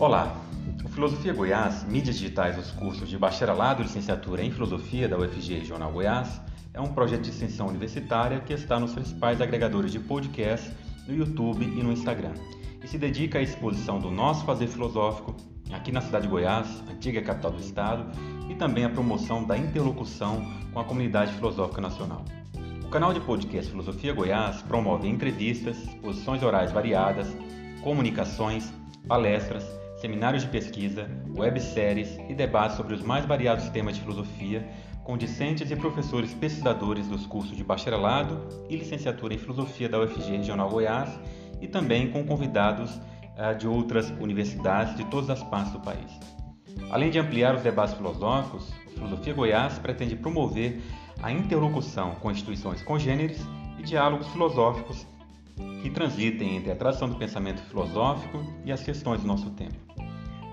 Olá! O Filosofia Goiás, mídias digitais dos cursos de bacharelado e licenciatura em Filosofia da UFG Regional Goiás, é um projeto de extensão universitária que está nos principais agregadores de podcast no YouTube e no Instagram, e se dedica à exposição do nosso fazer filosófico aqui na cidade de Goiás, antiga capital do estado, e também à promoção da interlocução com a comunidade filosófica nacional. O canal de podcast Filosofia Goiás promove entrevistas, exposições orais variadas, comunicações, palestras, seminários de pesquisa, webséries e debates sobre os mais variados temas de filosofia com discentes e professores pesquisadores dos cursos de bacharelado e licenciatura em filosofia da UFG Regional Goiás e também com convidados uh, de outras universidades de todas as partes do país. Além de ampliar os debates filosóficos, Filosofia Goiás pretende promover a interlocução com instituições congêneres e diálogos filosóficos que transitem entre a tradição do pensamento filosófico e as questões do nosso tempo.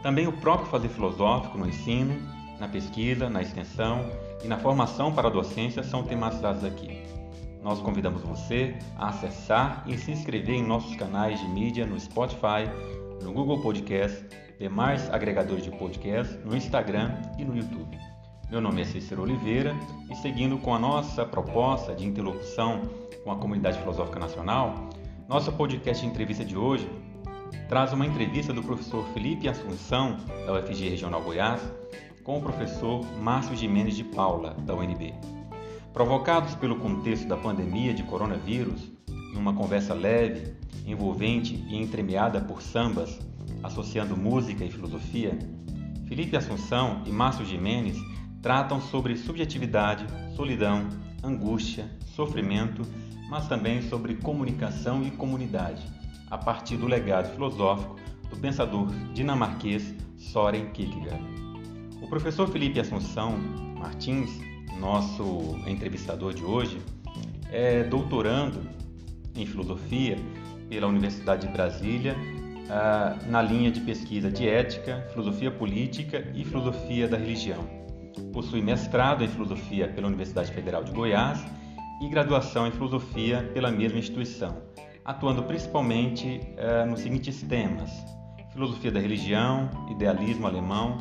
Também o próprio fazer filosófico no ensino, na pesquisa, na extensão e na formação para a docência são tematizados aqui. Nós convidamos você a acessar e se inscrever em nossos canais de mídia no Spotify, no Google Podcast, demais agregadores de podcast, no Instagram e no YouTube. Meu nome é Cícero Oliveira e seguindo com a nossa proposta de interlocução com a comunidade filosófica nacional, nosso podcast de entrevista de hoje traz uma entrevista do professor Felipe Assunção, da UFG Regional Goiás, com o professor Márcio Jimenez de Paula, da UNB. Provocados pelo contexto da pandemia de coronavírus, numa conversa leve, envolvente e entremeada por sambas, associando música e filosofia, Felipe Assunção e Márcio Jimenez tratam sobre subjetividade, solidão, angústia, sofrimento mas também sobre comunicação e comunidade, a partir do legado filosófico do pensador dinamarquês Soren Kierkegaard. O professor Felipe Assunção Martins, nosso entrevistador de hoje, é doutorando em filosofia pela Universidade de Brasília, ah, na linha de pesquisa de ética, filosofia política e filosofia da religião. Possui mestrado em filosofia pela Universidade Federal de Goiás e graduação em filosofia pela mesma instituição, atuando principalmente eh, nos seguintes temas: filosofia da religião, idealismo alemão,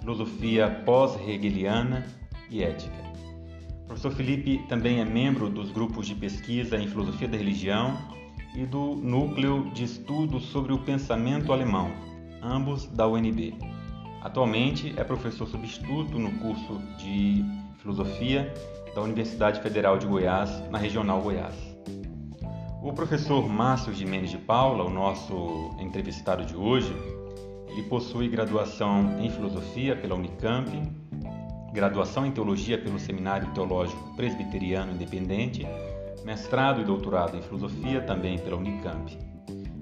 filosofia pós-hegeliana e ética. O professor Felipe também é membro dos grupos de pesquisa em filosofia da religião e do Núcleo de Estudos sobre o Pensamento Alemão, ambos da UNB. Atualmente é professor substituto no curso de filosofia da Universidade Federal de Goiás, na Regional Goiás. O professor Márcio Jimenez de Paula, o nosso entrevistado de hoje, ele possui graduação em Filosofia pela Unicamp, graduação em Teologia pelo Seminário Teológico Presbiteriano Independente, mestrado e doutorado em Filosofia também pela Unicamp.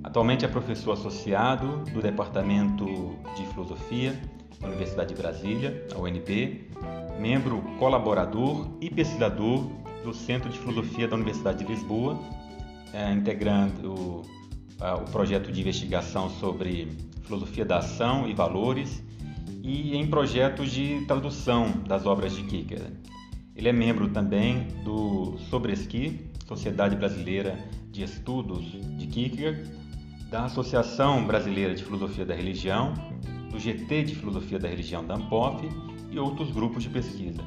Atualmente é professor associado do Departamento de Filosofia da Universidade de Brasília, a UNB, membro colaborador e pesquisador do Centro de Filosofia da Universidade de Lisboa, é, integrando o, o projeto de investigação sobre filosofia da ação e valores e em projetos de tradução das obras de Kierkegaard. Ele é membro também do Sobresqui, Sociedade Brasileira de Estudos de Kierkegaard, da Associação Brasileira de Filosofia da Religião do GT de Filosofia da Religião da Ampof e outros grupos de pesquisa.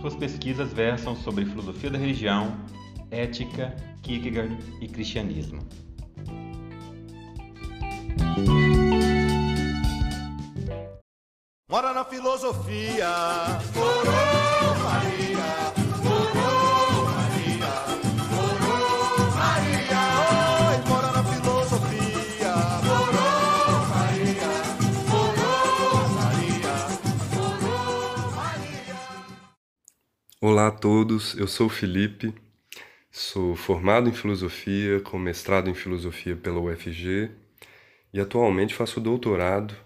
Suas pesquisas versam sobre filosofia da religião, ética, Kierkegaard e cristianismo. Mora na filosofia, coroa Maria. Olá a todos, eu sou Felipe, sou formado em filosofia, com mestrado em filosofia pela UFG e atualmente faço doutorado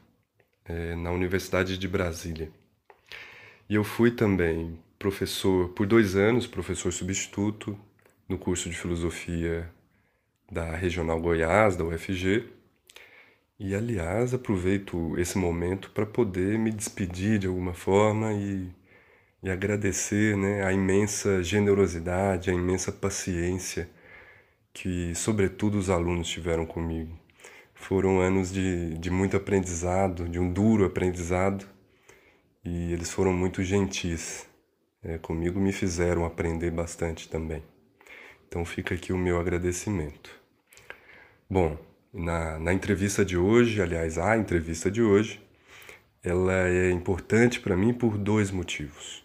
é, na Universidade de Brasília. E eu fui também professor por dois anos, professor substituto no curso de filosofia da Regional Goiás, da UFG. E aliás, aproveito esse momento para poder me despedir de alguma forma e e agradecer né, a imensa generosidade, a imensa paciência que, sobretudo, os alunos tiveram comigo. Foram anos de, de muito aprendizado, de um duro aprendizado, e eles foram muito gentis. É, comigo me fizeram aprender bastante também. Então fica aqui o meu agradecimento. Bom, na, na entrevista de hoje, aliás, a entrevista de hoje, ela é importante para mim por dois motivos.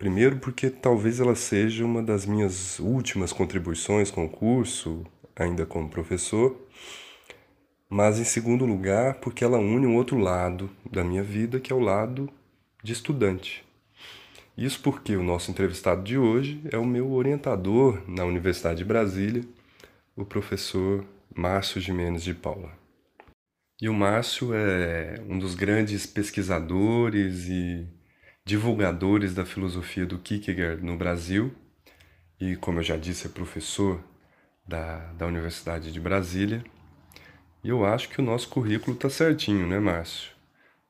Primeiro, porque talvez ela seja uma das minhas últimas contribuições com o curso, ainda como professor. Mas, em segundo lugar, porque ela une um outro lado da minha vida, que é o lado de estudante. Isso porque o nosso entrevistado de hoje é o meu orientador na Universidade de Brasília, o professor Márcio Jimenez de Paula. E o Márcio é um dos grandes pesquisadores e divulgadores da filosofia do Kierkegaard no Brasil, e, como eu já disse, é professor da, da Universidade de Brasília. E eu acho que o nosso currículo está certinho, né, Márcio?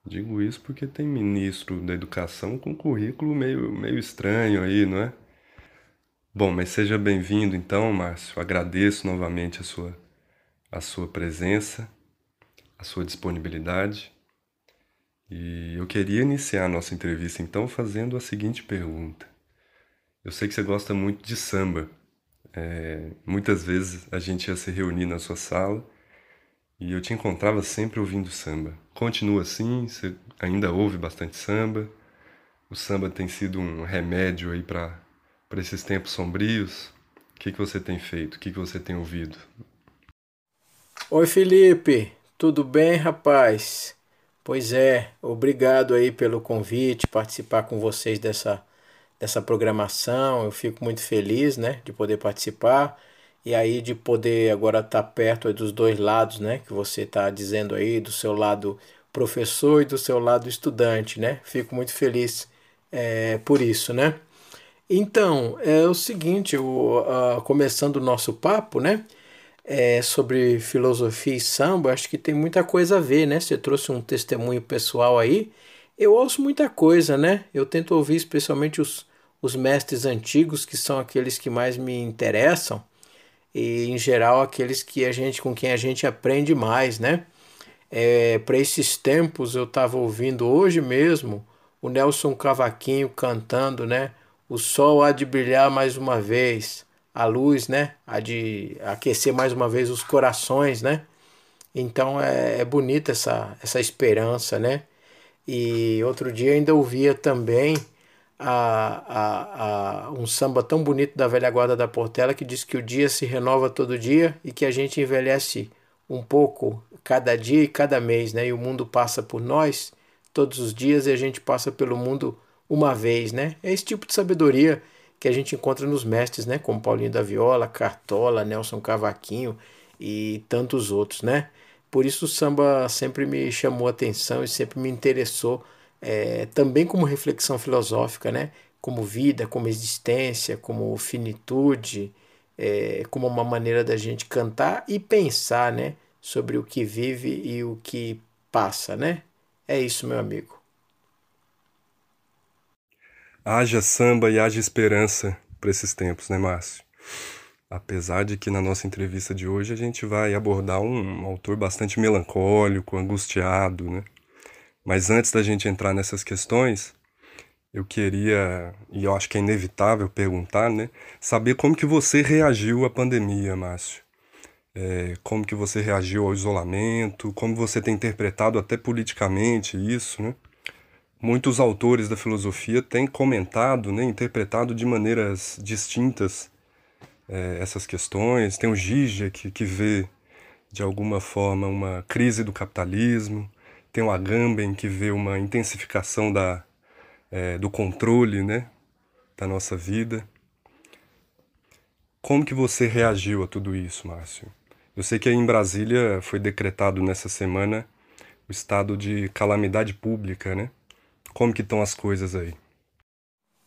Digo isso porque tem ministro da educação com currículo meio, meio estranho aí, não é? Bom, mas seja bem-vindo então, Márcio. Agradeço novamente a sua, a sua presença a sua disponibilidade. E eu queria iniciar a nossa entrevista então fazendo a seguinte pergunta. Eu sei que você gosta muito de samba. É, muitas vezes a gente ia se reunir na sua sala e eu te encontrava sempre ouvindo samba. Continua assim? Você ainda ouve bastante samba? O samba tem sido um remédio aí para esses tempos sombrios? O que, que você tem feito? O que, que você tem ouvido? Oi, Felipe. Tudo bem, rapaz? Pois é, obrigado aí pelo convite, participar com vocês dessa, dessa programação. Eu fico muito feliz, né, de poder participar e aí de poder agora estar tá perto dos dois lados, né, que você está dizendo aí, do seu lado professor e do seu lado estudante, né? Fico muito feliz é, por isso, né? Então, é o seguinte, eu, uh, começando o nosso papo, né? É, sobre filosofia e samba, acho que tem muita coisa a ver, né? Você trouxe um testemunho pessoal aí. Eu ouço muita coisa, né? Eu tento ouvir especialmente os, os mestres antigos, que são aqueles que mais me interessam, e em geral aqueles que a gente com quem a gente aprende mais, né? É, Para esses tempos eu estava ouvindo hoje mesmo o Nelson Cavaquinho cantando, né? O sol há de brilhar mais uma vez a luz, né? A de aquecer mais uma vez os corações, né? Então é, é bonita essa, essa esperança, né? E outro dia ainda ouvia também a, a, a, um samba tão bonito da velha guarda da Portela que diz que o dia se renova todo dia e que a gente envelhece um pouco cada dia e cada mês, né? E o mundo passa por nós todos os dias e a gente passa pelo mundo uma vez, né? É esse tipo de sabedoria que a gente encontra nos mestres, né? Como Paulinho da Viola, Cartola, Nelson Cavaquinho e tantos outros, né? Por isso o samba sempre me chamou a atenção e sempre me interessou, é, também como reflexão filosófica, né? Como vida, como existência, como finitude, é, como uma maneira da gente cantar e pensar, né? Sobre o que vive e o que passa, né? É isso, meu amigo. Haja samba e haja esperança para esses tempos, né, Márcio? Apesar de que na nossa entrevista de hoje a gente vai abordar um autor bastante melancólico, angustiado, né? Mas antes da gente entrar nessas questões, eu queria, e eu acho que é inevitável perguntar, né? Saber como que você reagiu à pandemia, Márcio. É, como que você reagiu ao isolamento, como você tem interpretado até politicamente isso, né? Muitos autores da filosofia têm comentado, né, interpretado de maneiras distintas é, essas questões. Tem o Zizek, que vê, de alguma forma, uma crise do capitalismo. Tem o Agamben, que vê uma intensificação da, é, do controle né, da nossa vida. Como que você reagiu a tudo isso, Márcio? Eu sei que aí em Brasília foi decretado nessa semana o estado de calamidade pública, né? Como que estão as coisas aí?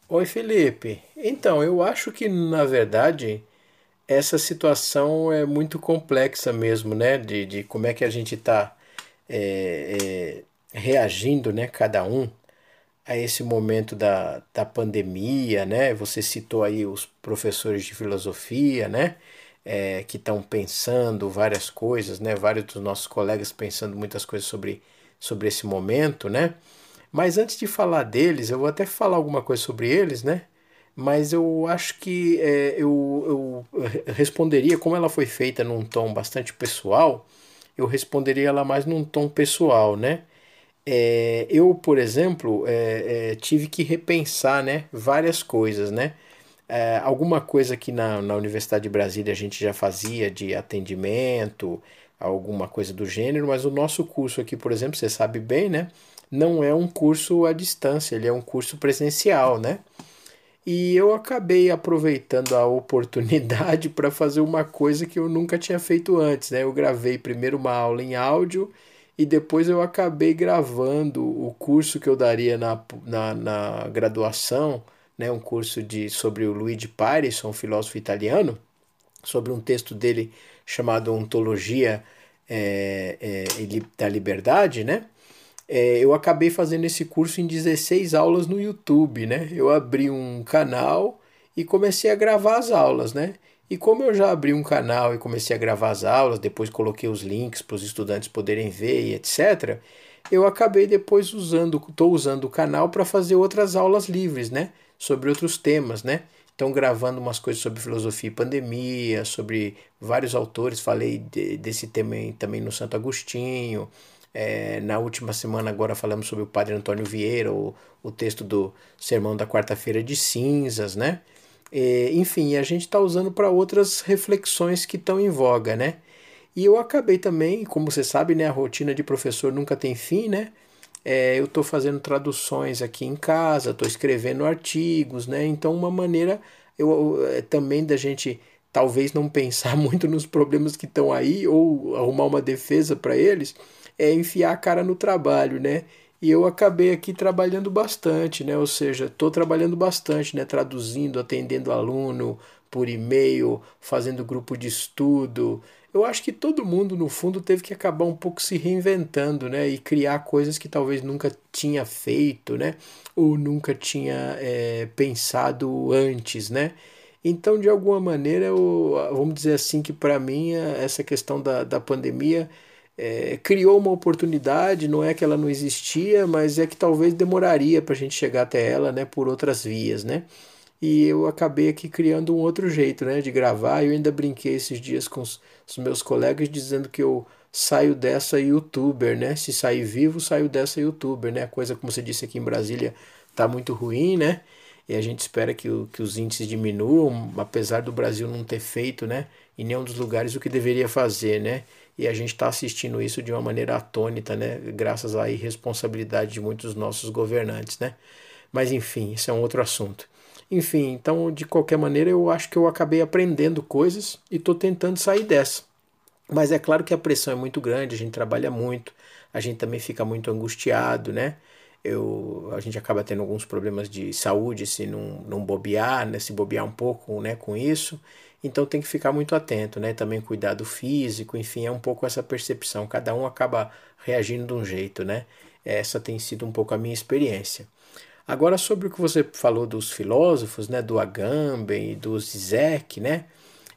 Oi, Felipe. Então, eu acho que na verdade essa situação é muito complexa mesmo, né? De, de como é que a gente está é, é, reagindo, né? Cada um a esse momento da, da pandemia, né? Você citou aí os professores de filosofia, né? é, que estão pensando várias coisas, né? Vários dos nossos colegas pensando muitas coisas sobre, sobre esse momento, né? Mas antes de falar deles, eu vou até falar alguma coisa sobre eles, né? Mas eu acho que é, eu, eu responderia, como ela foi feita num tom bastante pessoal, eu responderia ela mais num tom pessoal, né? É, eu, por exemplo, é, é, tive que repensar né, várias coisas, né? É, alguma coisa que na, na Universidade de Brasília a gente já fazia de atendimento, alguma coisa do gênero, mas o nosso curso aqui, por exemplo, você sabe bem, né? Não é um curso à distância, ele é um curso presencial, né? E eu acabei aproveitando a oportunidade para fazer uma coisa que eu nunca tinha feito antes, né? Eu gravei primeiro uma aula em áudio e depois eu acabei gravando o curso que eu daria na, na, na graduação, né? Um curso de, sobre o Luigi Paris, um filósofo italiano, sobre um texto dele chamado Ontologia é, é, da Liberdade, né? É, eu acabei fazendo esse curso em 16 aulas no YouTube, né? Eu abri um canal e comecei a gravar as aulas, né? E como eu já abri um canal e comecei a gravar as aulas, depois coloquei os links para os estudantes poderem ver e etc., eu acabei depois usando, estou usando o canal para fazer outras aulas livres, né? Sobre outros temas, né? Então, gravando umas coisas sobre filosofia e pandemia, sobre vários autores, falei de, desse tema também no Santo Agostinho, é, na última semana, agora falamos sobre o Padre Antônio Vieira, o, o texto do Sermão da Quarta-feira de Cinzas, né? E, enfim, a gente está usando para outras reflexões que estão em voga, né? E eu acabei também, como você sabe, né, a rotina de professor nunca tem fim, né? É, eu estou fazendo traduções aqui em casa, estou escrevendo artigos, né? Então, uma maneira eu, é, também da gente talvez não pensar muito nos problemas que estão aí ou arrumar uma defesa para eles, é enfiar a cara no trabalho, né? E eu acabei aqui trabalhando bastante, né? Ou seja, estou trabalhando bastante, né? Traduzindo, atendendo aluno por e-mail, fazendo grupo de estudo. Eu acho que todo mundo, no fundo, teve que acabar um pouco se reinventando, né? E criar coisas que talvez nunca tinha feito, né? Ou nunca tinha é, pensado antes, né? Então, de alguma maneira, eu, vamos dizer assim, que para mim essa questão da, da pandemia é, criou uma oportunidade, não é que ela não existia, mas é que talvez demoraria para a gente chegar até ela né, por outras vias, né? E eu acabei aqui criando um outro jeito né, de gravar. Eu ainda brinquei esses dias com os, os meus colegas dizendo que eu saio dessa youtuber, né? Se sair vivo, saio dessa youtuber, né? A coisa, como você disse aqui em Brasília, tá muito ruim, né? E a gente espera que, o, que os índices diminuam, apesar do Brasil não ter feito, né? Em nenhum dos lugares o que deveria fazer, né? E a gente está assistindo isso de uma maneira atônita, né? Graças à irresponsabilidade de muitos dos nossos governantes, né? Mas enfim, isso é um outro assunto. Enfim, então de qualquer maneira eu acho que eu acabei aprendendo coisas e estou tentando sair dessa. Mas é claro que a pressão é muito grande, a gente trabalha muito, a gente também fica muito angustiado, né? Eu, a gente acaba tendo alguns problemas de saúde se não, não bobear, né? se bobear um pouco né? com isso. Então tem que ficar muito atento, né? Também cuidar do físico, enfim, é um pouco essa percepção. Cada um acaba reagindo de um jeito, né? Essa tem sido um pouco a minha experiência. Agora sobre o que você falou dos filósofos, né, do Agamben e do Zizek, né?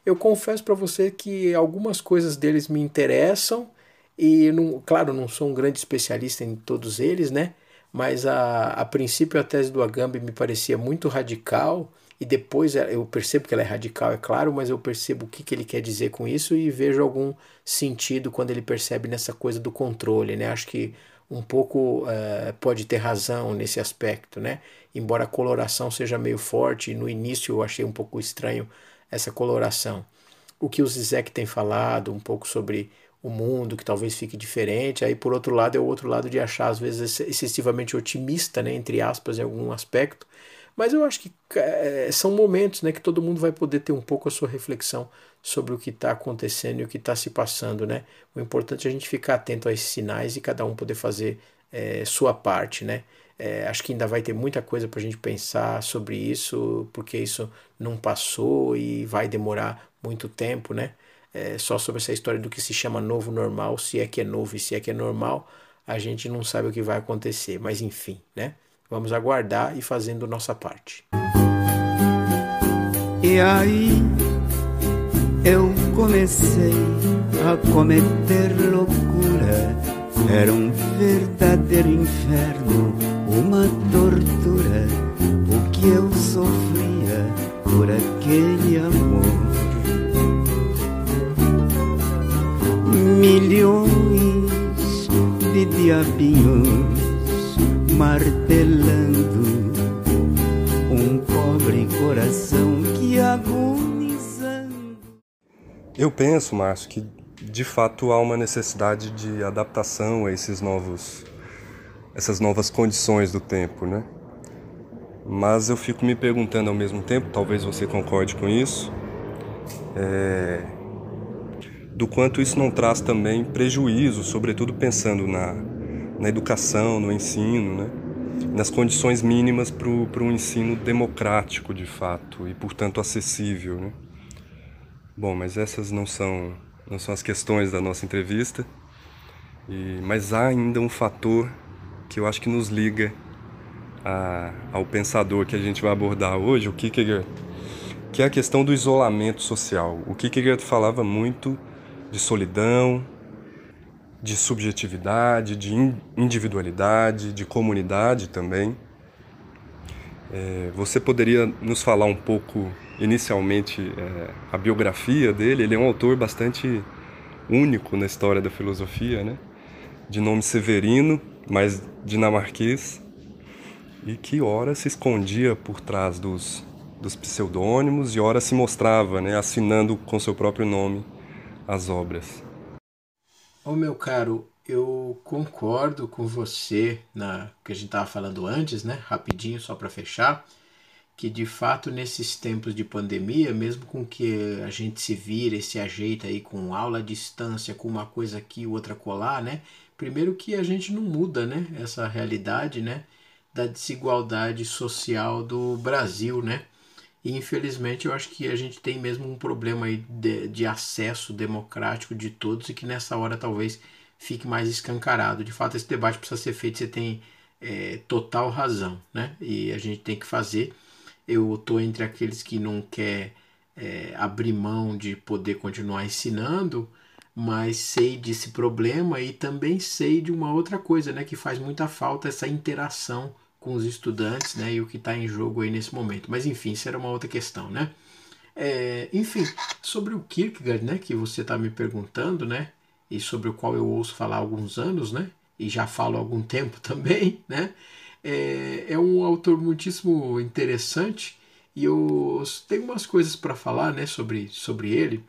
Eu confesso para você que algumas coisas deles me interessam e, não, claro, não sou um grande especialista em todos eles, né? Mas a, a princípio a tese do Agamben me parecia muito radical e depois eu percebo que ela é radical, é claro, mas eu percebo o que, que ele quer dizer com isso e vejo algum sentido quando ele percebe nessa coisa do controle, né? Acho que um pouco uh, pode ter razão nesse aspecto, né? Embora a coloração seja meio forte, no início eu achei um pouco estranho essa coloração. O que o Zizek tem falado, um pouco sobre o mundo, que talvez fique diferente, aí por outro lado é o outro lado de achar às vezes excessivamente otimista, né, entre aspas, em algum aspecto, mas eu acho que é, são momentos né, que todo mundo vai poder ter um pouco a sua reflexão sobre o que está acontecendo e o que está se passando. Né? O importante é a gente ficar atento a esses sinais e cada um poder fazer é, sua parte. Né? É, acho que ainda vai ter muita coisa para a gente pensar sobre isso, porque isso não passou e vai demorar muito tempo. Né? É, só sobre essa história do que se chama novo normal, se é que é novo e se é que é normal, a gente não sabe o que vai acontecer. Mas enfim, né? Vamos aguardar e fazendo nossa parte. E aí, eu comecei a cometer loucura. Era um verdadeiro inferno, uma tortura, o que eu sofria por aquele amor. Milhões de diabinhos martelando um pobre coração que agonizando. Eu penso, Márcio, que de fato há uma necessidade de adaptação a esses novos essas novas condições do tempo, né? Mas eu fico me perguntando ao mesmo tempo, talvez você concorde com isso, é, do quanto isso não traz também prejuízo, sobretudo pensando na, na educação, no ensino, né? nas condições mínimas para um ensino democrático de fato e, portanto, acessível. Né? Bom, mas essas não são, não são as questões da nossa entrevista, e, mas há ainda um fator que eu acho que nos liga a, ao pensador que a gente vai abordar hoje, o Kierkegaard, que é a questão do isolamento social. O Kierkegaard falava muito de solidão, de subjetividade, de individualidade, de comunidade também. É, você poderia nos falar um pouco, inicialmente, é, a biografia dele? Ele é um autor bastante único na história da filosofia, né? De nome Severino, mas dinamarquês, e que ora se escondia por trás dos, dos pseudônimos e ora se mostrava, né, assinando com seu próprio nome as obras. Ô meu caro, eu concordo com você na que a gente estava falando antes, né? Rapidinho só para fechar, que de fato nesses tempos de pandemia, mesmo com que a gente se vira e se ajeita aí com aula à distância, com uma coisa aqui, outra colar, né? Primeiro que a gente não muda, né? Essa realidade, né? Da desigualdade social do Brasil, né? E infelizmente eu acho que a gente tem mesmo um problema aí de, de acesso democrático de todos e que nessa hora talvez fique mais escancarado. De fato, esse debate precisa ser feito, você tem é, total razão, né? E a gente tem que fazer. Eu estou entre aqueles que não quer é, abrir mão de poder continuar ensinando, mas sei desse problema e também sei de uma outra coisa, né? Que faz muita falta essa interação com os estudantes, né, e o que está em jogo aí nesse momento. Mas enfim, isso era uma outra questão, né? É, enfim, sobre o Kierkegaard, né, que você está me perguntando, né, e sobre o qual eu ouço falar há alguns anos, né, e já falo há algum tempo também, né, é, é um autor muitíssimo interessante e eu tenho umas coisas para falar, né, sobre, sobre ele.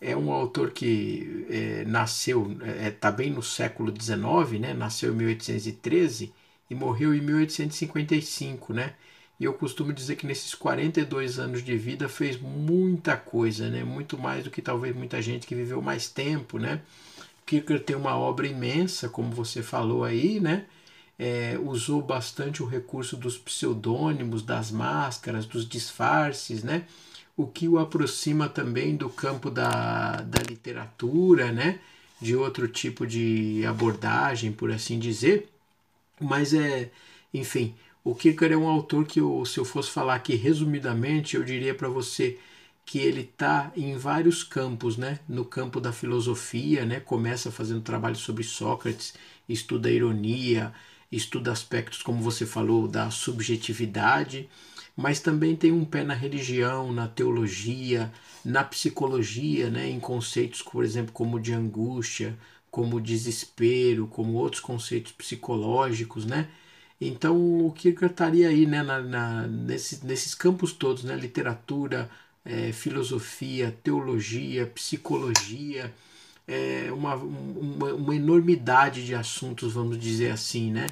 É um autor que é, nasceu, está é, bem no século XIX, né, nasceu em 1813 e morreu em 1855, né? E eu costumo dizer que nesses 42 anos de vida fez muita coisa, né? Muito mais do que talvez muita gente que viveu mais tempo, né? Kierkegaard tem uma obra imensa, como você falou aí, né? É, usou bastante o recurso dos pseudônimos, das máscaras, dos disfarces, né? O que o aproxima também do campo da, da literatura, né? De outro tipo de abordagem, por assim dizer. Mas é, enfim, o Kierkegaard é um autor que eu, se eu fosse falar aqui resumidamente, eu diria para você que ele está em vários campos, né? No campo da filosofia, né? Começa fazendo trabalho sobre Sócrates, estuda a ironia, estuda aspectos, como você falou, da subjetividade, mas também tem um pé na religião, na teologia, na psicologia, né? Em conceitos, por exemplo, como de angústia, como desespero, como outros conceitos psicológicos, né? Então o Kierkegaard estaria aí né, na, na, nesses, nesses campos todos, né? literatura, é, filosofia, teologia, psicologia, é, uma, uma, uma, enormidade de assuntos, vamos dizer assim, né?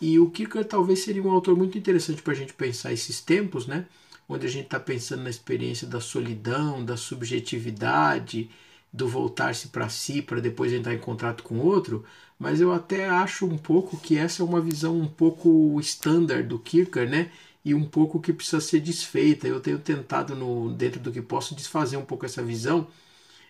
E o Kierkegaard talvez seria um autor muito interessante para a gente pensar esses tempos, né? Onde a gente está pensando na experiência da solidão, da subjetividade, do voltar-se para si para depois entrar em contato com outro, mas eu até acho um pouco que essa é uma visão um pouco standard do Kierkegaard, né? E um pouco que precisa ser desfeita. Eu tenho tentado, no, dentro do que posso, desfazer um pouco essa visão.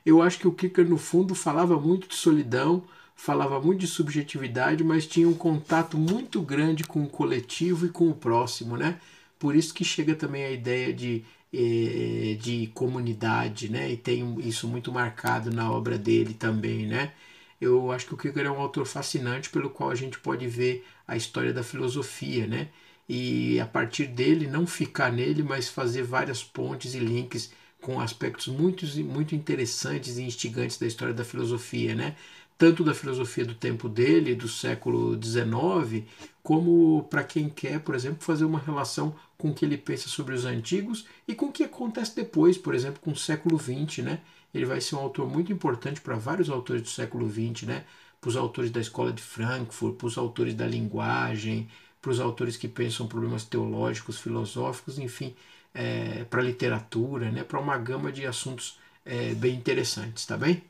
Eu acho que o Kierkegaard, no fundo, falava muito de solidão, falava muito de subjetividade, mas tinha um contato muito grande com o coletivo e com o próximo, né? Por isso que chega também a ideia de de comunidade, né? E tem isso muito marcado na obra dele também, né? Eu acho que o Kierkegaard é um autor fascinante pelo qual a gente pode ver a história da filosofia, né? E a partir dele não ficar nele, mas fazer várias pontes e links com aspectos muito, muito interessantes e instigantes da história da filosofia, né? tanto da filosofia do tempo dele, do século XIX, como para quem quer, por exemplo, fazer uma relação com o que ele pensa sobre os antigos e com o que acontece depois, por exemplo, com o século XX, né? Ele vai ser um autor muito importante para vários autores do século XX, né? Para os autores da escola de Frankfurt, para os autores da linguagem, para os autores que pensam problemas teológicos, filosóficos, enfim, é, para a literatura, né? Para uma gama de assuntos é, bem interessantes, tá bem?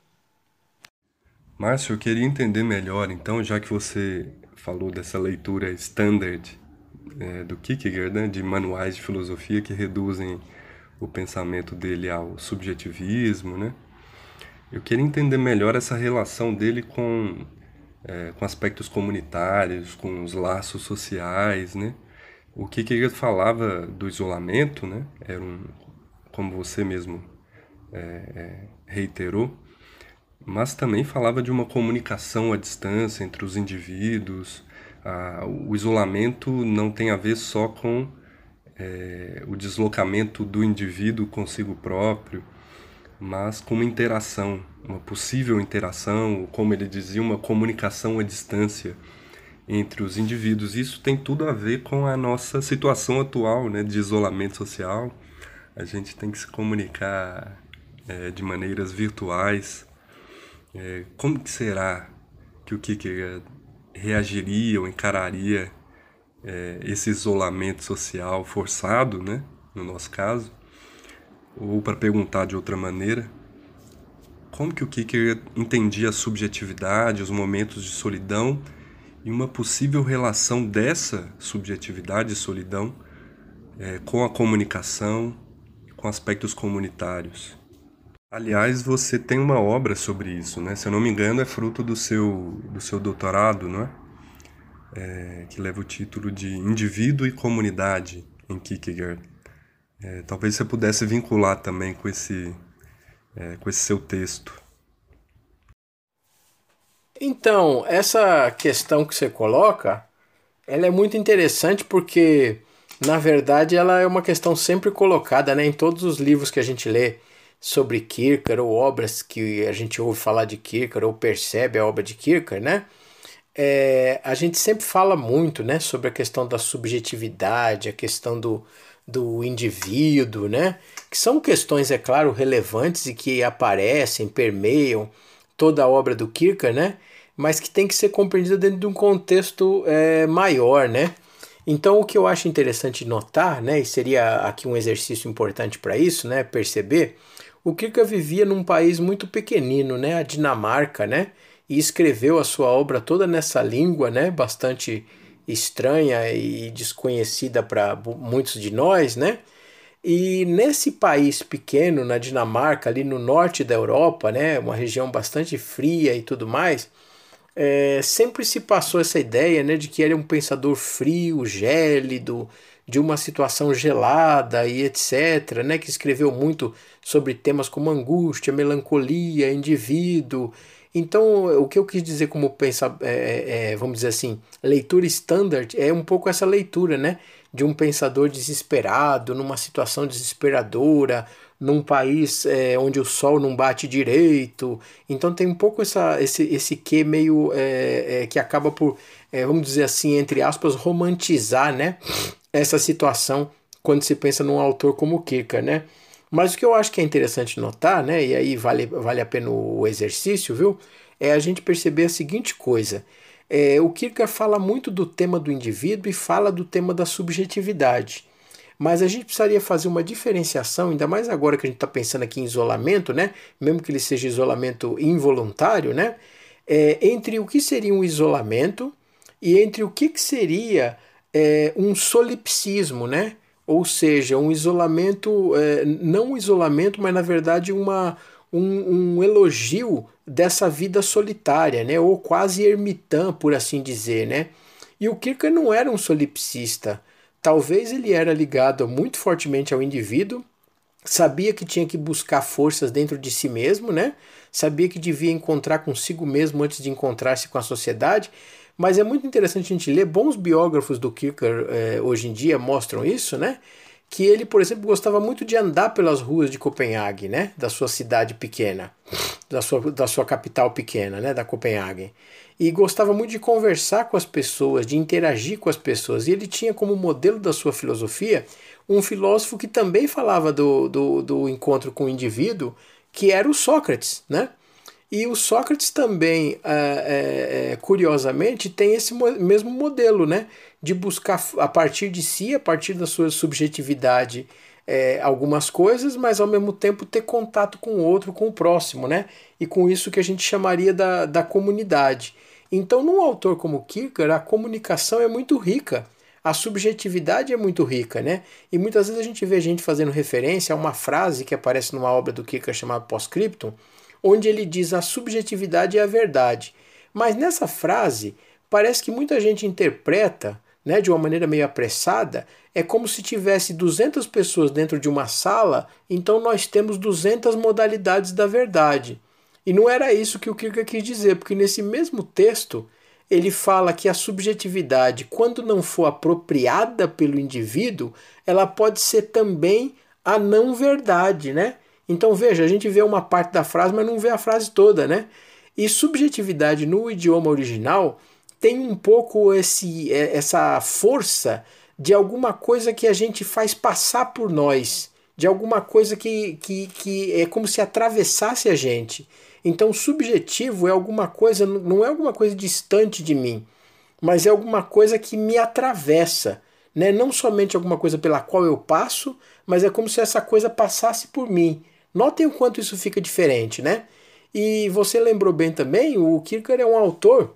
Márcio, eu queria entender melhor, então, já que você falou dessa leitura standard é, do Kierkegaard, né, de manuais de filosofia que reduzem o pensamento dele ao subjetivismo, né? Eu queria entender melhor essa relação dele com, é, com aspectos comunitários, com os laços sociais, né? O Kierkegaard falava do isolamento, né? Era um, como você mesmo é, é reiterou, mas também falava de uma comunicação à distância entre os indivíduos. O isolamento não tem a ver só com é, o deslocamento do indivíduo consigo próprio, mas com uma interação, uma possível interação, como ele dizia, uma comunicação à distância entre os indivíduos. Isso tem tudo a ver com a nossa situação atual né, de isolamento social. A gente tem que se comunicar é, de maneiras virtuais é, como que será que o Kierkegaard reagiria ou encararia é, esse isolamento social forçado, né, no nosso caso? Ou para perguntar de outra maneira, como que o Kierkegaard entendia a subjetividade, os momentos de solidão e uma possível relação dessa subjetividade e solidão é, com a comunicação, com aspectos comunitários? Aliás, você tem uma obra sobre isso, né? Se eu não me engano, é fruto do seu, do seu doutorado, não é? é que leva o título de Indivíduo e Comunidade em Kierkegaard. É, talvez você pudesse vincular também com esse, é, com esse seu texto. Então, essa questão que você coloca, ela é muito interessante porque, na verdade, ela é uma questão sempre colocada né, em todos os livros que a gente lê sobre Kierkegaard ou obras que a gente ouve falar de Kierkegaard ou percebe a obra de Kierkegaard, né? É, a gente sempre fala muito né, sobre a questão da subjetividade, a questão do, do indivíduo, né? Que são questões, é claro, relevantes e que aparecem, permeiam toda a obra do Kierkegaard, né? Mas que tem que ser compreendida dentro de um contexto é, maior, né? Então, o que eu acho interessante notar, né, e seria aqui um exercício importante para isso, né, perceber, o Kierkegaard vivia num país muito pequenino, né, a Dinamarca, né, e escreveu a sua obra toda nessa língua, né, bastante estranha e desconhecida para muitos de nós, né? E nesse país pequeno, na Dinamarca, ali no norte da Europa, né, uma região bastante fria e tudo mais, é, sempre se passou essa ideia né, de que ele é um pensador frio, gélido, de uma situação gelada e etc., né, que escreveu muito sobre temas como angústia, melancolia, indivíduo. Então, o que eu quis dizer como pensa, é, é, é, vamos dizer assim, leitura standard é um pouco essa leitura, né, de um pensador desesperado, numa situação desesperadora, num país é, onde o sol não bate direito. Então tem um pouco essa, esse, esse que meio é, é, que acaba por, vamos dizer assim, entre aspas, romantizar né, essa situação quando se pensa num autor como Kierkegaard, né? Mas o que eu acho que é interessante notar, né, e aí vale, vale a pena o exercício, viu? É a gente perceber a seguinte coisa. É, o Kierkegaard fala muito do tema do indivíduo e fala do tema da subjetividade. Mas a gente precisaria fazer uma diferenciação, ainda mais agora que a gente está pensando aqui em isolamento, né? Mesmo que ele seja isolamento involuntário, né? É, entre o que seria um isolamento e entre o que, que seria é, um solipsismo, né? Ou seja, um isolamento, é, não um isolamento, mas na verdade uma, um, um, elogio dessa vida solitária, né? Ou quase ermitã, por assim dizer, né? E o Kierkegaard não era um solipsista. Talvez ele era ligado muito fortemente ao indivíduo, sabia que tinha que buscar forças dentro de si mesmo, né? Sabia que devia encontrar consigo mesmo antes de encontrar-se com a sociedade. Mas é muito interessante a gente ler. Bons biógrafos do Kierkegaard eh, hoje em dia mostram isso, né? Que ele, por exemplo, gostava muito de andar pelas ruas de Copenhague, né? Da sua cidade pequena, da sua, da sua capital pequena, né? Da Copenhague. E gostava muito de conversar com as pessoas, de interagir com as pessoas. E ele tinha como modelo da sua filosofia um filósofo que também falava do, do, do encontro com o indivíduo, que era o Sócrates, né? E o Sócrates também, é, é, curiosamente, tem esse mesmo modelo, né? De buscar a partir de si, a partir da sua subjetividade, é, algumas coisas, mas ao mesmo tempo ter contato com o outro, com o próximo, né? E com isso que a gente chamaria da, da comunidade. Então, num autor como Kierkegaard, a comunicação é muito rica a subjetividade é muito rica, né? E muitas vezes a gente vê gente fazendo referência a uma frase que aparece numa obra do Kierkegaard chamada Postscriptum, onde ele diz a subjetividade é a verdade. Mas nessa frase, parece que muita gente interpreta, né, de uma maneira meio apressada, é como se tivesse 200 pessoas dentro de uma sala, então nós temos 200 modalidades da verdade. E não era isso que o Kierkegaard quis dizer, porque nesse mesmo texto ele fala que a subjetividade, quando não for apropriada pelo indivíduo, ela pode ser também a não verdade, né? Então veja, a gente vê uma parte da frase, mas não vê a frase toda, né? E subjetividade no idioma original tem um pouco esse, é, essa força de alguma coisa que a gente faz passar por nós, de alguma coisa que, que, que é como se atravessasse a gente. Então, subjetivo é alguma coisa, não é alguma coisa distante de mim, mas é alguma coisa que me atravessa. Né? Não somente alguma coisa pela qual eu passo, mas é como se essa coisa passasse por mim. Notem o quanto isso fica diferente, né? E você lembrou bem também, o Kierkegaard é um autor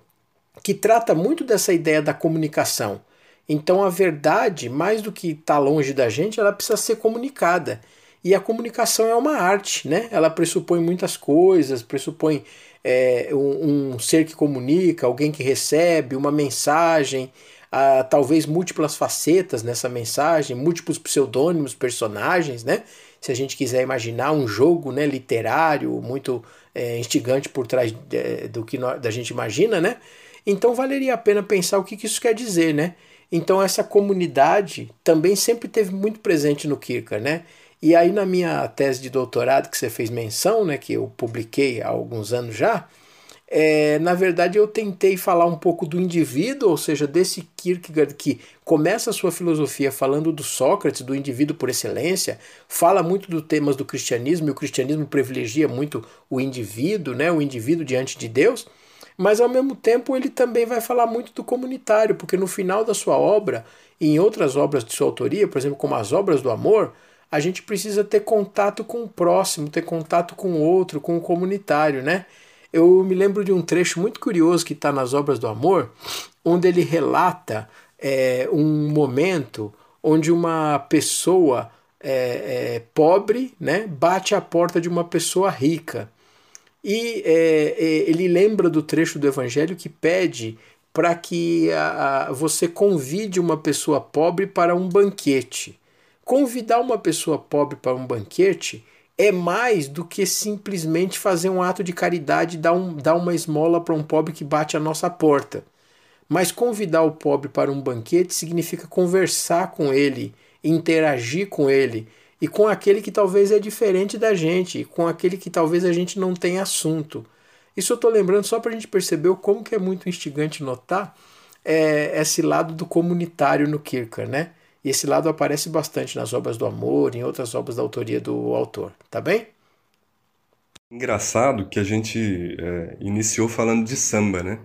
que trata muito dessa ideia da comunicação. Então a verdade, mais do que estar tá longe da gente, ela precisa ser comunicada. E a comunicação é uma arte, né? Ela pressupõe muitas coisas, pressupõe é, um, um, ser que comunica, alguém que recebe, uma mensagem, a, talvez múltiplas facetas nessa mensagem, múltiplos pseudônimos, personagens, né? Se a gente quiser imaginar um jogo né, literário muito é, instigante por trás de, do que nós, da gente imagina, né? Então valeria a pena pensar o que, que isso quer dizer, né? Então essa comunidade também sempre teve muito presente no Kierkegaard, né? E aí na minha tese de doutorado que você fez menção, né, que eu publiquei há alguns anos já, é, na verdade eu tentei falar um pouco do indivíduo, ou seja, desse Kierkegaard que começa a sua filosofia falando do Sócrates, do indivíduo por excelência, fala muito dos temas do cristianismo, e o cristianismo privilegia muito o indivíduo, né, o indivíduo diante de Deus, mas ao mesmo tempo ele também vai falar muito do comunitário, porque no final da sua obra, e em outras obras de sua autoria, por exemplo, como as obras do amor, a gente precisa ter contato com o próximo, ter contato com o outro, com o comunitário, né? Eu me lembro de um trecho muito curioso que está nas Obras do Amor, onde ele relata é, um momento onde uma pessoa é, é, pobre né, bate à porta de uma pessoa rica. E é, é, ele lembra do trecho do Evangelho que pede para que a, a, você convide uma pessoa pobre para um banquete. Convidar uma pessoa pobre para um banquete é mais do que simplesmente fazer um ato de caridade e dar, um, dar uma esmola para um pobre que bate a nossa porta. Mas convidar o pobre para um banquete significa conversar com ele, interagir com ele e com aquele que talvez é diferente da gente, e com aquele que talvez a gente não tenha assunto. Isso eu estou lembrando só para a gente perceber como que é muito instigante notar é, esse lado do comunitário no Kierkegaard, né? E esse lado aparece bastante nas obras do amor, em outras obras da autoria do autor, tá bem? Engraçado que a gente é, iniciou falando de samba, né?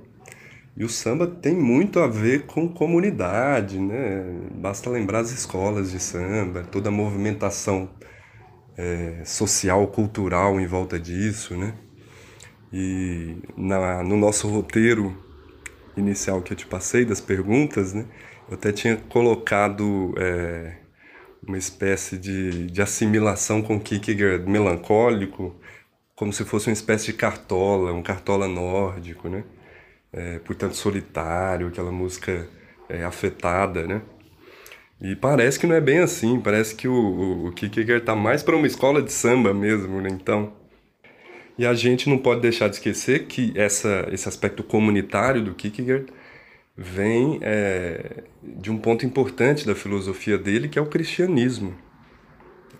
E o samba tem muito a ver com comunidade, né? Basta lembrar as escolas de samba, toda a movimentação é, social, cultural em volta disso, né? E na, no nosso roteiro inicial que eu te passei das perguntas, né? Eu até tinha colocado é, uma espécie de, de assimilação com Kierkegaard melancólico, como se fosse uma espécie de cartola, um cartola nórdico, né? É, portanto, solitário, aquela música é, afetada, né? E parece que não é bem assim, parece que o, o, o Kierkegaard está mais para uma escola de samba mesmo, né? Então, e a gente não pode deixar de esquecer que essa, esse aspecto comunitário do Kierkegaard vem é, de um ponto importante da filosofia dele, que é o cristianismo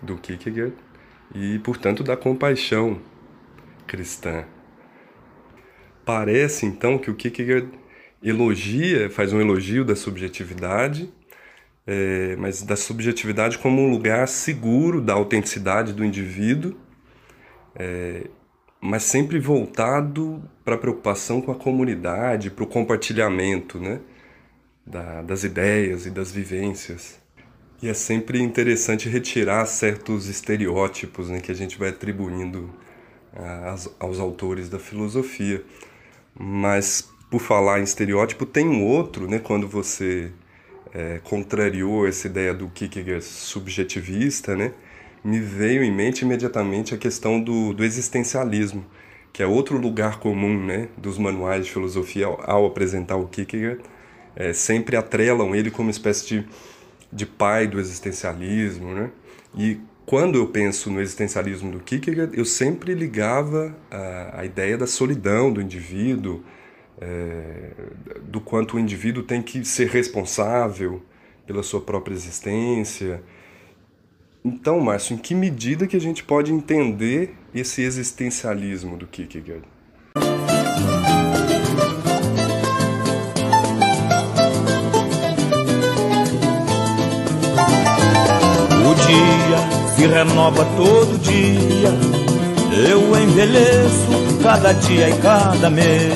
do Kierkegaard e, portanto, da compaixão cristã. Parece então que o Kierkegaard elogia, faz um elogio da subjetividade, é, mas da subjetividade como um lugar seguro da autenticidade do indivíduo, é, mas sempre voltado para a preocupação com a comunidade, para o compartilhamento né, da, das ideias e das vivências. E é sempre interessante retirar certos estereótipos né, que a gente vai atribuindo aos, aos autores da filosofia. Mas, por falar em estereótipo, tem um outro, né, quando você é, contrariou essa ideia do Kierkegaard subjetivista, né, me veio em mente imediatamente a questão do, do existencialismo, que é outro lugar comum né, dos manuais de filosofia ao, ao apresentar o Kierkegaard, é, sempre atrelam ele como espécie de de pai do existencialismo, né? E quando eu penso no existencialismo do Kierkegaard, eu sempre ligava a, a ideia da solidão do indivíduo, é, do quanto o indivíduo tem que ser responsável pela sua própria existência. Então, Márcio, em que medida que a gente pode entender esse existencialismo do Kierkegaard? dia se renova todo dia. Eu envelheço cada dia e cada mês.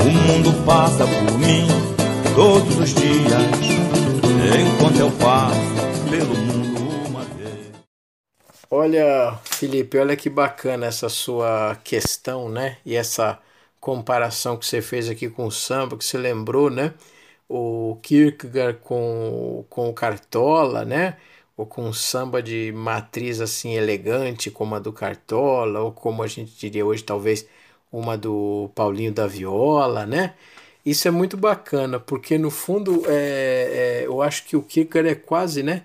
O mundo passa por mim todos os dias, enquanto eu passo pelo mundo. Olha, Felipe, olha que bacana essa sua questão, né? E essa comparação que você fez aqui com o samba, que você lembrou, né? O Kierkegaard com, com o Cartola, né? ou com um samba de matriz assim elegante como a do Cartola, ou como a gente diria hoje talvez uma do Paulinho da Viola, né? Isso é muito bacana, porque no fundo é, é eu acho que o Kierkegaard é quase, né,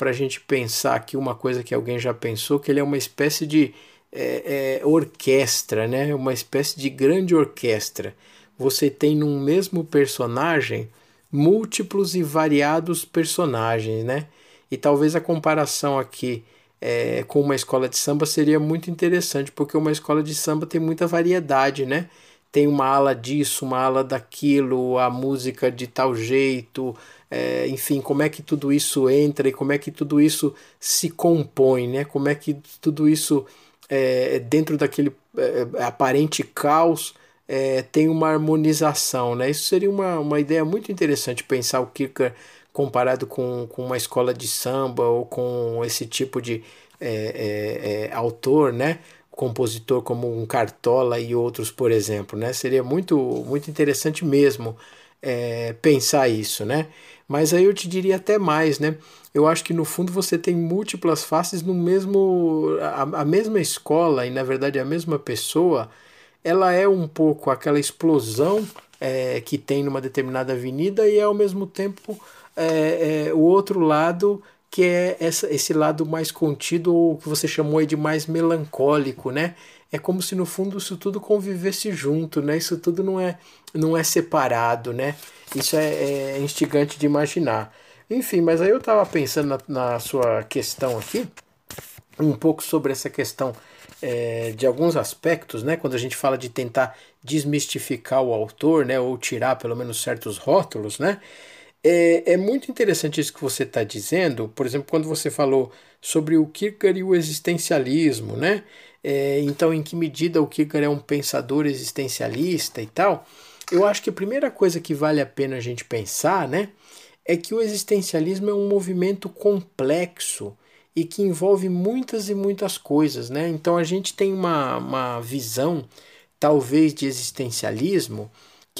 para a gente pensar aqui uma coisa que alguém já pensou, que ele é uma espécie de é, é, orquestra, né? Uma espécie de grande orquestra. Você tem num mesmo personagem múltiplos e variados personagens, né? E talvez a comparação aqui é, com uma escola de samba seria muito interessante, porque uma escola de samba tem muita variedade, né? Tem uma ala disso, uma ala daquilo, a música de tal jeito, é, enfim, como é que tudo isso entra e como é que tudo isso se compõe, né? Como é que tudo isso, é, dentro daquele é, aparente caos, é, tem uma harmonização, né? Isso seria uma, uma ideia muito interessante pensar o Kierkegaard comparado com, com uma escola de samba ou com esse tipo de é, é, é, autor, né? compositor como um Cartola e outros, por exemplo, né? Seria muito, muito interessante mesmo é, pensar isso, né? Mas aí eu te diria até mais, né? Eu acho que no fundo você tem múltiplas faces no mesmo a, a mesma escola e na verdade a mesma pessoa, ela é um pouco aquela explosão é, que tem numa determinada avenida e ao mesmo tempo é, é, o outro lado que é essa, esse lado mais contido, ou que você chamou de mais melancólico, né? É como se no fundo isso tudo convivesse junto, né? Isso tudo não é, não é separado, né? Isso é, é instigante de imaginar. Enfim, mas aí eu estava pensando na, na, sua questão aqui, um pouco sobre essa questão é, de alguns aspectos, né? Quando a gente fala de tentar desmistificar o autor, né? Ou tirar pelo menos certos rótulos, né? É, é muito interessante isso que você está dizendo, por exemplo, quando você falou sobre o Kierkegaard e o existencialismo, né? É, então, em que medida o Kierkegaard é um pensador existencialista e tal? Eu acho que a primeira coisa que vale a pena a gente pensar, né, é que o existencialismo é um movimento complexo e que envolve muitas e muitas coisas, né? Então, a gente tem uma, uma visão, talvez, de existencialismo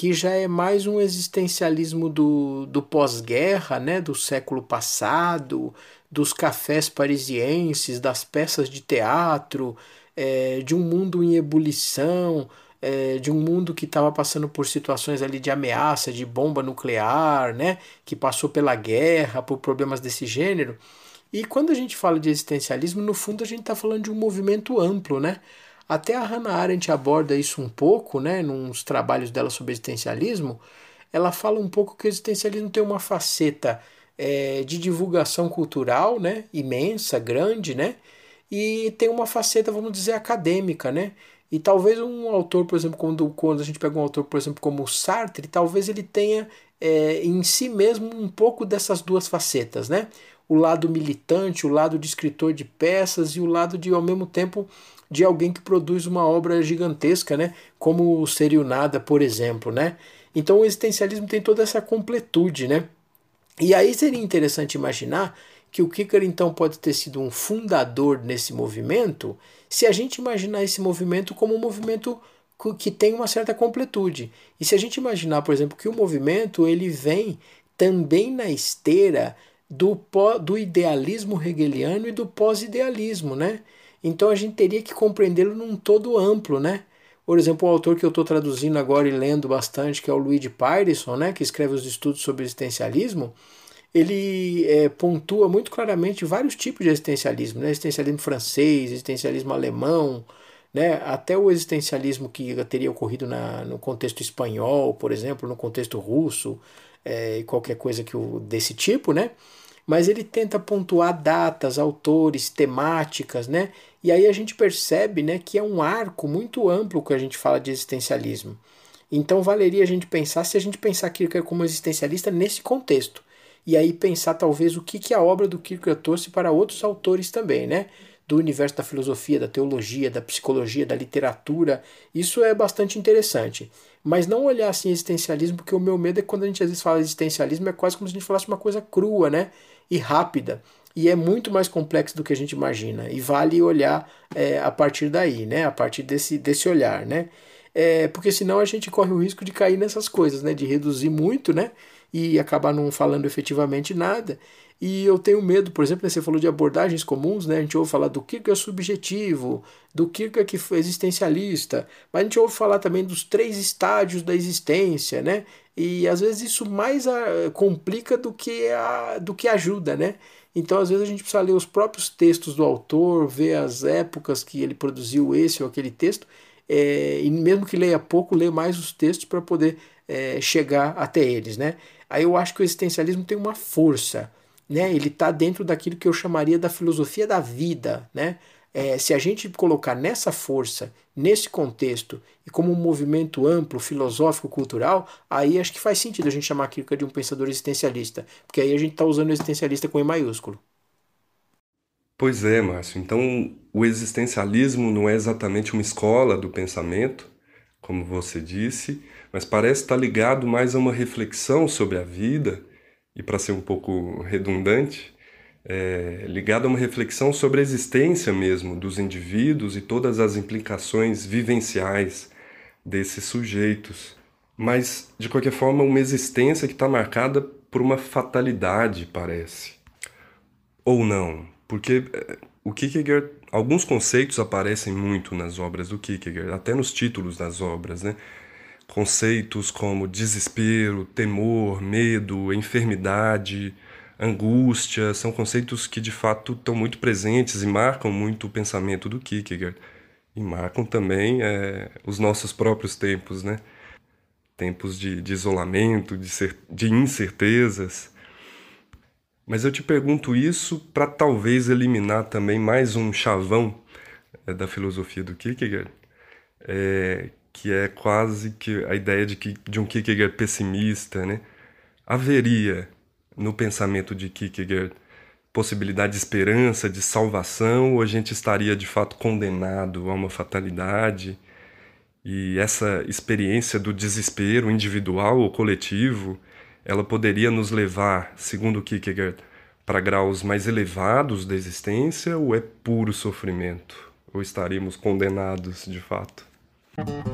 que já é mais um existencialismo do, do pós-guerra, né, do século passado, dos cafés parisienses, das peças de teatro, é, de um mundo em ebulição, é, de um mundo que estava passando por situações ali de ameaça, de bomba nuclear, né? Que passou pela guerra, por problemas desse gênero. E quando a gente fala de existencialismo, no fundo a gente está falando de um movimento amplo, né? Até a Hannah Arendt aborda isso um pouco, né? Nos trabalhos dela sobre existencialismo, ela fala um pouco que o existencialismo tem uma faceta é, de divulgação cultural, né? Imensa, grande, né? E tem uma faceta, vamos dizer, acadêmica, né? E talvez um autor, por exemplo, quando, quando a gente pega um autor, por exemplo, como Sartre, talvez ele tenha é, em si mesmo um pouco dessas duas facetas, né? O lado militante, o lado de escritor de peças e o lado de, ao mesmo tempo, de alguém que produz uma obra gigantesca, né? Como seria o Nada, por exemplo, né? Então o existencialismo tem toda essa completude, né? E aí seria interessante imaginar que o Kierkegaard então pode ter sido um fundador nesse movimento, se a gente imaginar esse movimento como um movimento que tem uma certa completude. E se a gente imaginar, por exemplo, que o movimento ele vem também na esteira do, do idealismo hegeliano e do pós-idealismo, né? Então a gente teria que compreendê-lo num todo amplo, né? Por exemplo, o autor que eu estou traduzindo agora e lendo bastante, que é o Luigi Pyrison, né, que escreve os estudos sobre existencialismo, ele é, pontua muito claramente vários tipos de existencialismo, né? existencialismo francês, existencialismo alemão, né? até o existencialismo que teria ocorrido na, no contexto espanhol, por exemplo, no contexto russo, é, qualquer coisa que o, desse tipo, né? mas ele tenta pontuar datas, autores, temáticas, né? E aí a gente percebe, né, que é um arco muito amplo que a gente fala de existencialismo. Então valeria a gente pensar se a gente pensar Kierkegaard como existencialista nesse contexto e aí pensar talvez o que, que a obra do Kierkegaard trouxe para outros autores também, né? Do universo da filosofia, da teologia, da psicologia, da literatura. Isso é bastante interessante. Mas não olhar assim existencialismo, porque o meu medo é que quando a gente às vezes fala existencialismo, é quase como se a gente falasse uma coisa crua, né? E rápida. E é muito mais complexo do que a gente imagina. E vale olhar é, a partir daí, né? A partir desse, desse olhar, né? É, porque senão a gente corre o risco de cair nessas coisas, né? De reduzir muito, né? e acabar não falando efetivamente nada. E eu tenho medo, por exemplo, né, você falou de abordagens comuns, né? A gente ouve falar do Kierkegaard subjetivo, do Kierkegaard que foi existencialista, mas a gente ouve falar também dos três estágios da existência, né? E às vezes isso mais a, ah, complica do que, a, do que ajuda, né? Então, às vezes, a gente precisa ler os próprios textos do autor, ver as épocas que ele produziu esse ou aquele texto, é, e mesmo que leia pouco, ler mais os textos para poder é, chegar até eles, né? Aí eu acho que o existencialismo tem uma força, né? Ele está dentro daquilo que eu chamaria da filosofia da vida, né? É, se a gente colocar nessa força, nesse contexto, e como um movimento amplo, filosófico, cultural, aí acho que faz sentido a gente chamar aquilo de um pensador existencialista, porque aí a gente está usando o existencialista com E maiúsculo. Pois é, Márcio. Então, o existencialismo não é exatamente uma escola do pensamento, como você disse, mas parece estar ligado mais a uma reflexão sobre a vida, e para ser um pouco redundante, é, ligado a uma reflexão sobre a existência mesmo dos indivíduos e todas as implicações vivenciais desses sujeitos. Mas, de qualquer forma, uma existência que está marcada por uma fatalidade, parece. Ou não, porque é, o Kierkegaard, alguns conceitos aparecem muito nas obras do Kierkegaard, até nos títulos das obras, né? Conceitos como desespero, temor, medo, enfermidade, angústia, são conceitos que de fato estão muito presentes e marcam muito o pensamento do Kierkegaard. E marcam também é, os nossos próprios tempos, né? Tempos de, de isolamento, de, de incertezas. Mas eu te pergunto isso para talvez eliminar também mais um chavão é, da filosofia do Kierkegaard, é, que é quase que a ideia de, que, de um Kierkegaard pessimista, né? Haveria no pensamento de Kierkegaard possibilidade de esperança, de salvação, ou a gente estaria de fato condenado a uma fatalidade? E essa experiência do desespero individual ou coletivo, ela poderia nos levar, segundo Kierkegaard, para graus mais elevados da existência ou é puro sofrimento? Ou estaríamos condenados de fato?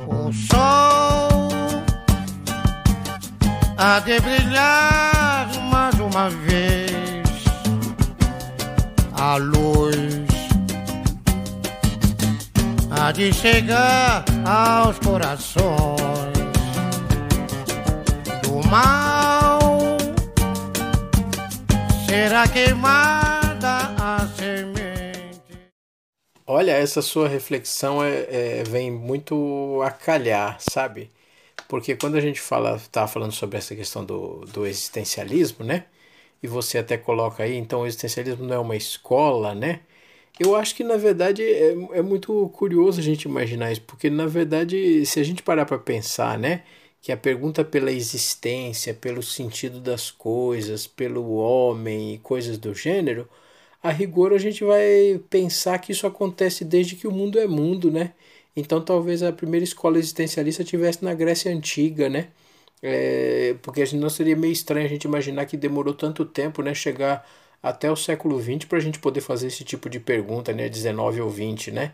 O sol há de brilhar uma vez. A luz há de chegar aos corações do mal. Será queimada a semente. Olha, essa sua reflexão é, é, vem muito a calhar, sabe? Porque quando a gente fala, tá falando sobre essa questão do, do existencialismo, né? E você até coloca aí, então o existencialismo não é uma escola, né? Eu acho que na verdade é, é muito curioso a gente imaginar isso, porque na verdade, se a gente parar para pensar, né? Que a pergunta pela existência, pelo sentido das coisas, pelo homem e coisas do gênero, a rigor a gente vai pensar que isso acontece desde que o mundo é mundo, né? Então talvez a primeira escola existencialista tivesse na Grécia Antiga, né? É, porque não seria meio estranho a gente imaginar que demorou tanto tempo, né? Chegar até o século XX para a gente poder fazer esse tipo de pergunta, né? 19 ou 20, né?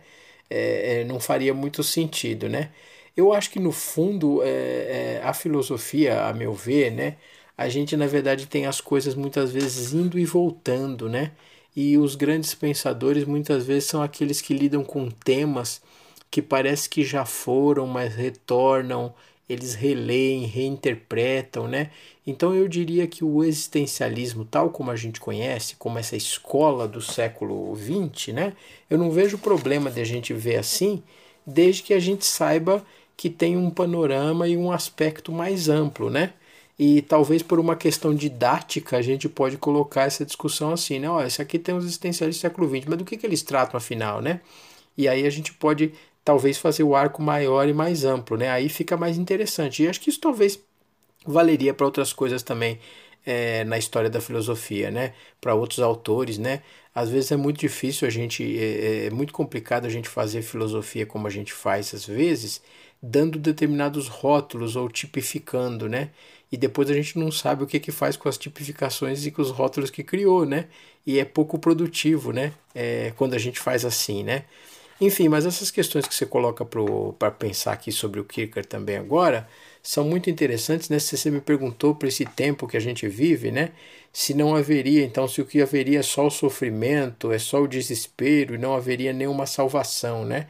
É, é, não faria muito sentido, né? Eu acho que no fundo é, é, a filosofia, a meu ver, né? A gente na verdade tem as coisas muitas vezes indo e voltando, né? E os grandes pensadores muitas vezes são aqueles que lidam com temas que parece que já foram, mas retornam, eles releem, reinterpretam, né? Então eu diria que o existencialismo, tal como a gente conhece, como essa escola do século XX, né? Eu não vejo problema de a gente ver assim, desde que a gente saiba que tem um panorama e um aspecto mais amplo, né? E talvez por uma questão didática a gente pode colocar essa discussão assim, né? Olha, esse aqui tem os existencialistas do século XX, mas do que, que eles tratam afinal, né? E aí a gente pode talvez fazer o arco maior e mais amplo, né? Aí fica mais interessante. E acho que isso talvez valeria para outras coisas também é, na história da filosofia, né? Para outros autores, né? Às vezes é muito difícil a gente, é, é, muito complicado a gente fazer filosofia como a gente faz às vezes, dando determinados rótulos ou tipificando, né? E depois a gente não sabe o que que faz com as tipificações e com os rótulos que criou, né? E é pouco produtivo, né? É, quando a gente faz assim, né? Enfim, mas essas questões que você coloca para pensar aqui sobre o Kierkegaard também agora são muito interessantes, né? Você me perguntou para esse tempo que a gente vive, né? Se não haveria, então, se o que haveria é só o sofrimento, é só o desespero e não haveria nenhuma salvação, né?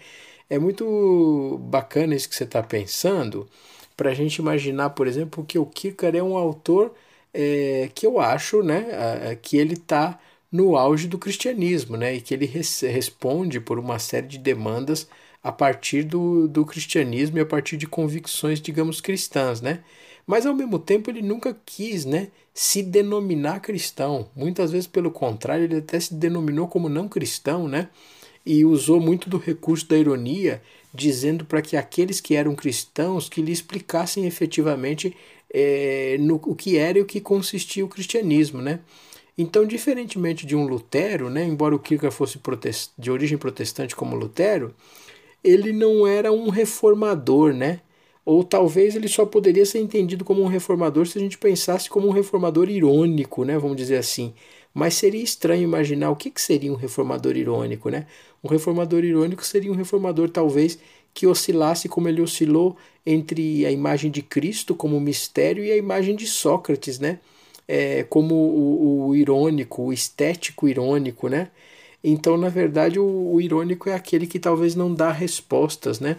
É muito bacana isso que você está pensando para a gente imaginar, por exemplo, que o Kierkegaard é um autor é, que eu acho, né? Que ele está no auge do cristianismo, né? E que ele res responde por uma série de demandas a partir do, do cristianismo e a partir de convicções, digamos, cristãs, né? Mas ao mesmo tempo ele nunca quis, né, se denominar cristão. Muitas vezes, pelo contrário, ele até se denominou como não cristão, né? E usou muito do recurso da ironia, dizendo para que aqueles que eram cristãos que lhe explicassem efetivamente é, no, o que era e o que consistia o cristianismo, né? Então, diferentemente de um Lutero, né, embora o Kierkegaard fosse de origem protestante como Lutero, ele não era um reformador, né? Ou talvez ele só poderia ser entendido como um reformador se a gente pensasse como um reformador irônico, né? Vamos dizer assim. Mas seria estranho imaginar o que, que seria um reformador irônico, né? Um reformador irônico seria um reformador, talvez, que oscilasse como ele oscilou entre a imagem de Cristo como mistério e a imagem de Sócrates, né? É, como o, o, irônico, o estético irônico, né? Então, na verdade, o, o, irônico é aquele que talvez não dá respostas, né?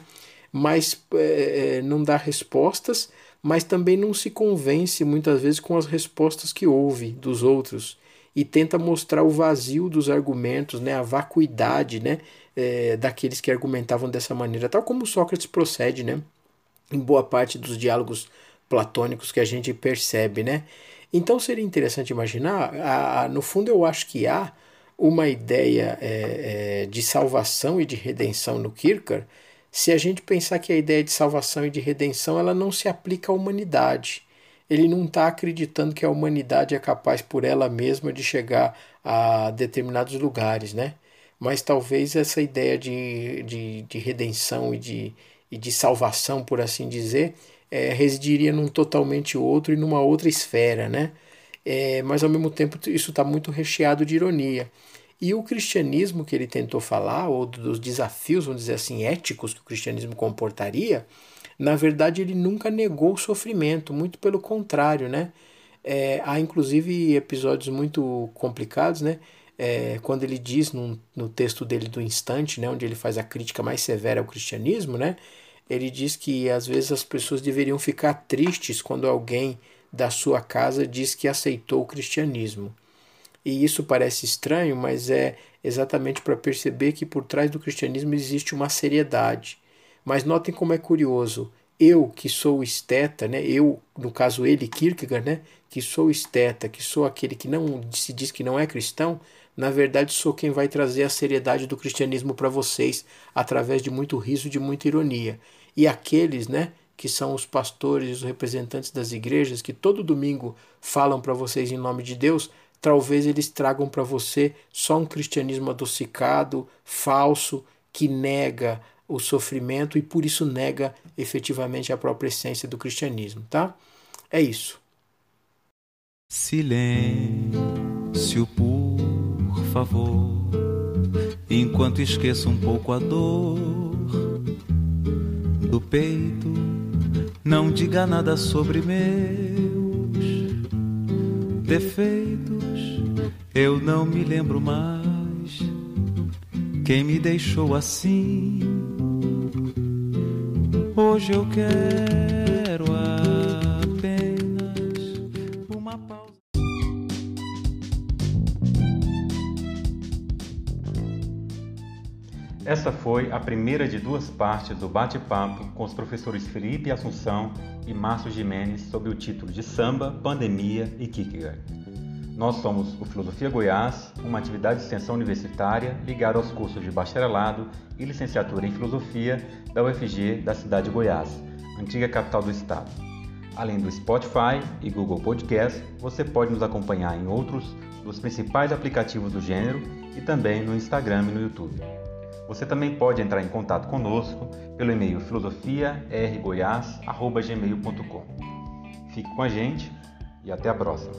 Mas é, é, não dá respostas, mas também não se convence muitas vezes com as respostas que ouve dos outros e tenta mostrar o vazio dos argumentos, né? A vacuidade, né? É, daqueles que argumentavam dessa maneira, tal como Sócrates procede, né? Em boa parte dos diálogos platônicos que a gente percebe, né? Então seria interessante imaginar, a, a, no fundo eu acho que há uma ideia é, é, de salvação e de redenção no Kierkegaard, se a gente pensar que a ideia de salvação e de redenção ela não se aplica à humanidade. Ele não está acreditando que a humanidade é capaz por ela mesma de chegar a determinados lugares, né? Mas talvez essa ideia de, de, de redenção e de, e de salvação, por assim dizer, é, residiria num totalmente outro e numa outra esfera, né? É, mas ao mesmo tempo isso está muito recheado de ironia. E o cristianismo que ele tentou falar, ou dos desafios, vamos dizer assim, éticos que o cristianismo comportaria, na verdade ele nunca negou o sofrimento, muito pelo contrário, né? É, há inclusive episódios muito complicados, né? é, quando ele diz no, no texto dele do Instante, né, onde ele faz a crítica mais severa ao cristianismo, né, ele diz que às vezes as pessoas deveriam ficar tristes quando alguém da sua casa diz que aceitou o cristianismo. E isso parece estranho, mas é exatamente para perceber que por trás do cristianismo existe uma seriedade. Mas notem como é curioso. Eu, que sou esteta, né? eu, no caso ele, Kierkegaard, né? que sou esteta, que sou aquele que não se diz que não é cristão, na verdade sou quem vai trazer a seriedade do cristianismo para vocês através de muito riso, de muita ironia. E aqueles, né, que são os pastores e os representantes das igrejas que todo domingo falam para vocês em nome de Deus, talvez eles tragam para você só um cristianismo adocicado, falso, que nega o sofrimento e por isso nega efetivamente a própria essência do cristianismo, tá? É isso. Silêncio, por favor, enquanto esqueço um pouco a dor do peito. Não diga nada sobre meus defeitos. Eu não me lembro mais quem me deixou assim. Hoje eu quero Essa foi a primeira de duas partes do bate-papo com os professores Felipe Assunção e Márcio Jimenez sob o título de Samba, Pandemia e Kierkegaard. Nós somos o Filosofia Goiás, uma atividade de extensão universitária ligada aos cursos de bacharelado e licenciatura em filosofia da UFG da cidade de Goiás, antiga capital do estado. Além do Spotify e Google Podcast, você pode nos acompanhar em outros dos principais aplicativos do gênero e também no Instagram e no YouTube. Você também pode entrar em contato conosco pelo e-mail filosofiargoiás.gmail.com. Fique com a gente e até a próxima.